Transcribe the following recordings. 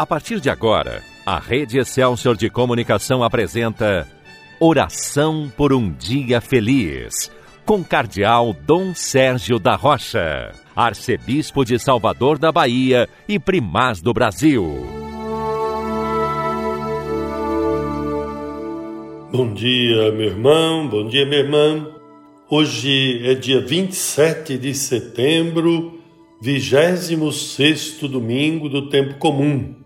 A partir de agora, a Rede Excelsior de Comunicação apresenta Oração por um Dia Feliz, com Cardeal Dom Sérgio da Rocha, Arcebispo de Salvador da Bahia e Primaz do Brasil. Bom dia, meu irmão, bom dia, minha irmã. Hoje é dia 27 de setembro, 26 domingo do tempo comum.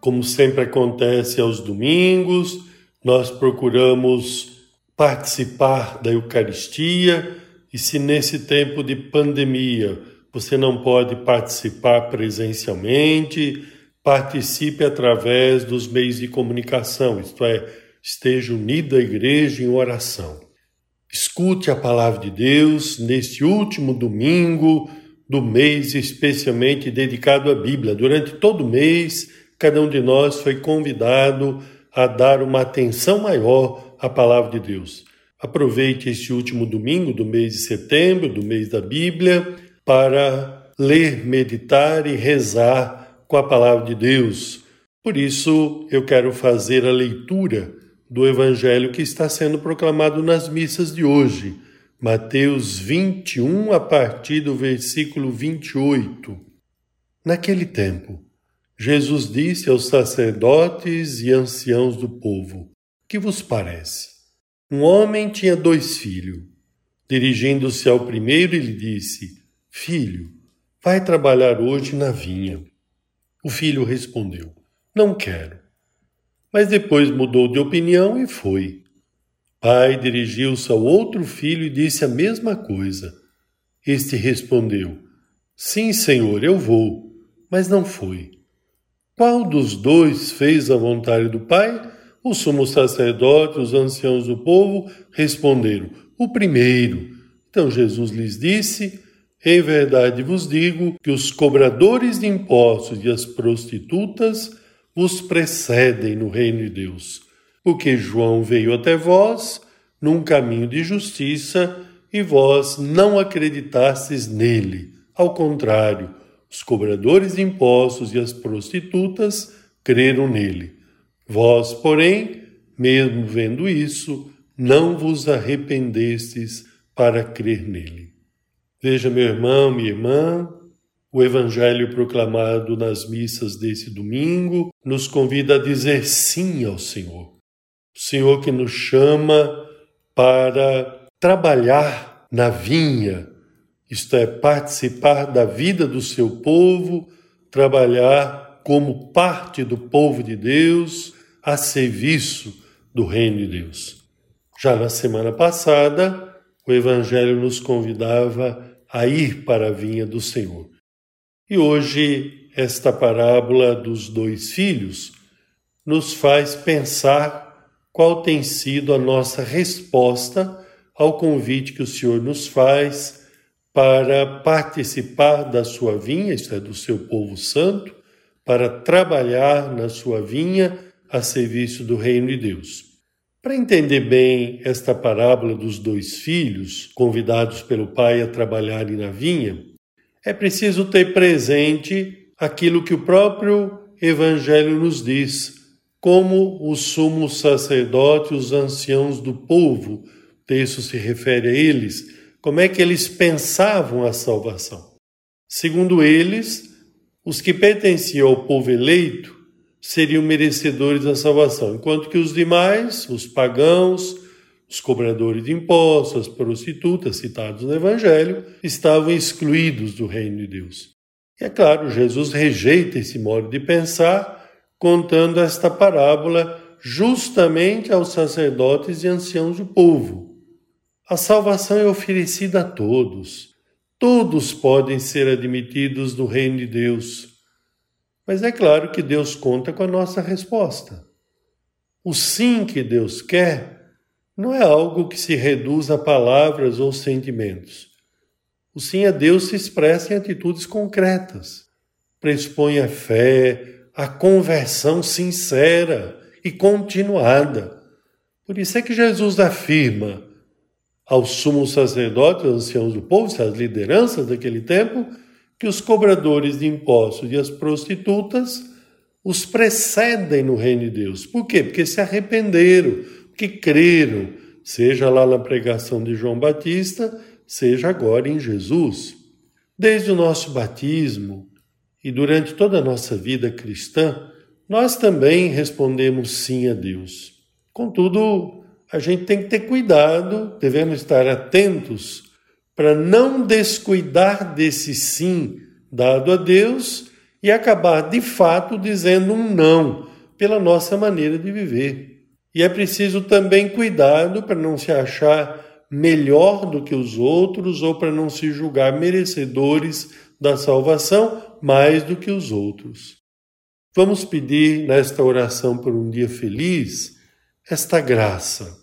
Como sempre acontece aos domingos, nós procuramos participar da Eucaristia e se nesse tempo de pandemia você não pode participar presencialmente, participe através dos meios de comunicação, isto é, esteja unida à igreja em oração. Escute a palavra de Deus neste último domingo do mês especialmente dedicado à Bíblia. Durante todo o mês, cada um de nós foi convidado a dar uma atenção maior à palavra de Deus. Aproveite este último domingo do mês de setembro, do mês da Bíblia, para ler, meditar e rezar com a palavra de Deus. Por isso, eu quero fazer a leitura do evangelho que está sendo proclamado nas missas de hoje, Mateus 21, a partir do versículo 28. Naquele tempo, Jesus disse aos sacerdotes e anciãos do povo: Que vos parece? Um homem tinha dois filhos. Dirigindo-se ao primeiro, ele disse: Filho, vai trabalhar hoje na vinha. O filho respondeu: Não quero. Mas depois mudou de opinião e foi. Pai dirigiu-se ao outro filho e disse a mesma coisa. Este respondeu: Sim, senhor, eu vou. Mas não foi. Qual dos dois fez a vontade do Pai? O sumo sacerdote, os anciãos do povo responderam: O primeiro. Então Jesus lhes disse: Em verdade vos digo que os cobradores de impostos e as prostitutas vos precedem no reino de Deus. Porque João veio até vós num caminho de justiça e vós não acreditastes nele. Ao contrário, os cobradores de impostos e as prostitutas creram nele. Vós, porém, mesmo vendo isso, não vos arrependestes para crer nele. Veja, meu irmão, minha irmã, o Evangelho proclamado nas missas desse domingo nos convida a dizer sim ao Senhor. O Senhor que nos chama para trabalhar na vinha, isto é, participar da vida do seu povo, trabalhar como parte do povo de Deus, a serviço do reino de Deus. Já na semana passada, o Evangelho nos convidava a ir para a vinha do Senhor. E hoje, esta parábola dos dois filhos nos faz pensar qual tem sido a nossa resposta ao convite que o Senhor nos faz para participar da sua vinha, isto é, do seu povo santo, para trabalhar na sua vinha a serviço do reino de Deus. Para entender bem esta parábola dos dois filhos convidados pelo pai a trabalharem na vinha, é preciso ter presente aquilo que o próprio Evangelho nos diz, como os sumos sacerdotes, os anciãos do povo, o texto se refere a eles, como é que eles pensavam a salvação. Segundo eles, os que pertenciam ao povo eleito seriam merecedores da salvação, enquanto que os demais, os pagãos, os cobradores de impostos, as prostitutas citados no Evangelho, estavam excluídos do reino de Deus. E é claro, Jesus rejeita esse modo de pensar, contando esta parábola justamente aos sacerdotes e anciãos do povo a salvação é oferecida a todos. Todos podem ser admitidos no reino de Deus. Mas é claro que Deus conta com a nossa resposta. O sim que Deus quer não é algo que se reduz a palavras ou sentimentos. O sim a Deus se expressa em atitudes concretas. Pressupõe a fé, a conversão sincera e continuada. Por isso é que Jesus afirma: aos sumos sacerdotes, aos anciãos do povo, às lideranças daquele tempo, que os cobradores de impostos e as prostitutas os precedem no reino de Deus. Por quê? Porque se arrependeram, porque creram, seja lá na pregação de João Batista, seja agora em Jesus. Desde o nosso batismo e durante toda a nossa vida cristã, nós também respondemos sim a Deus. Contudo, a gente tem que ter cuidado, devemos estar atentos para não descuidar desse sim dado a Deus e acabar de fato dizendo um não pela nossa maneira de viver. E é preciso também cuidado para não se achar melhor do que os outros ou para não se julgar merecedores da salvação mais do que os outros. Vamos pedir nesta oração por um dia feliz esta graça,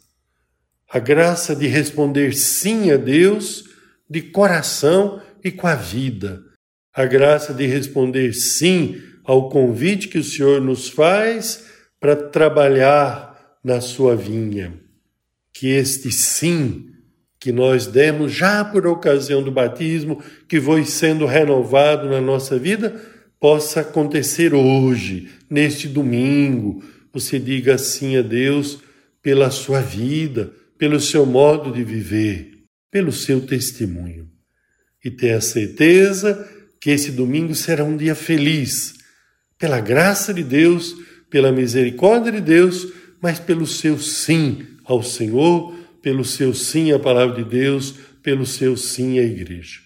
a graça de responder sim a Deus de coração e com a vida a graça de responder sim ao convite que o Senhor nos faz para trabalhar na sua vinha. Que este sim que nós demos já por ocasião do batismo, que foi sendo renovado na nossa vida, possa acontecer hoje, neste domingo. Você diga sim a Deus pela sua vida, pelo seu modo de viver, pelo seu testemunho. E tenha certeza que esse domingo será um dia feliz, pela graça de Deus, pela misericórdia de Deus, mas pelo seu sim ao Senhor, pelo seu sim à palavra de Deus, pelo seu sim à igreja.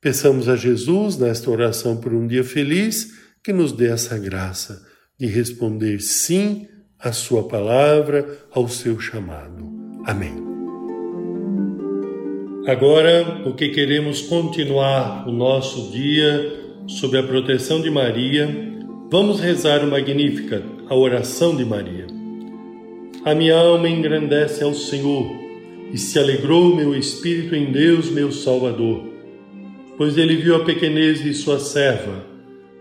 Peçamos a Jesus, nesta oração por um dia feliz, que nos dê essa graça de responder sim à Sua palavra, ao seu chamado. Amém. Agora, porque queremos continuar o nosso dia sob a proteção de Maria, vamos rezar o Magnífica, a oração de Maria. A minha alma engrandece ao Senhor e se alegrou meu espírito em Deus, meu Salvador, pois ele viu a pequenez de sua serva.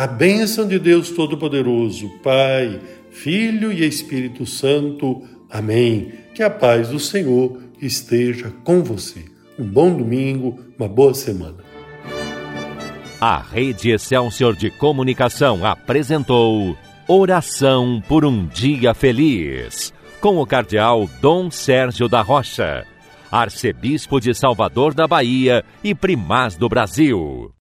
a bênção de Deus Todo-Poderoso, Pai, Filho e Espírito Santo. Amém. Que a paz do Senhor esteja com você um bom domingo, uma boa semana. A Rede Excelsior de Comunicação apresentou Oração por um Dia Feliz, com o Cardeal Dom Sérgio da Rocha, Arcebispo de Salvador da Bahia e Primaz do Brasil.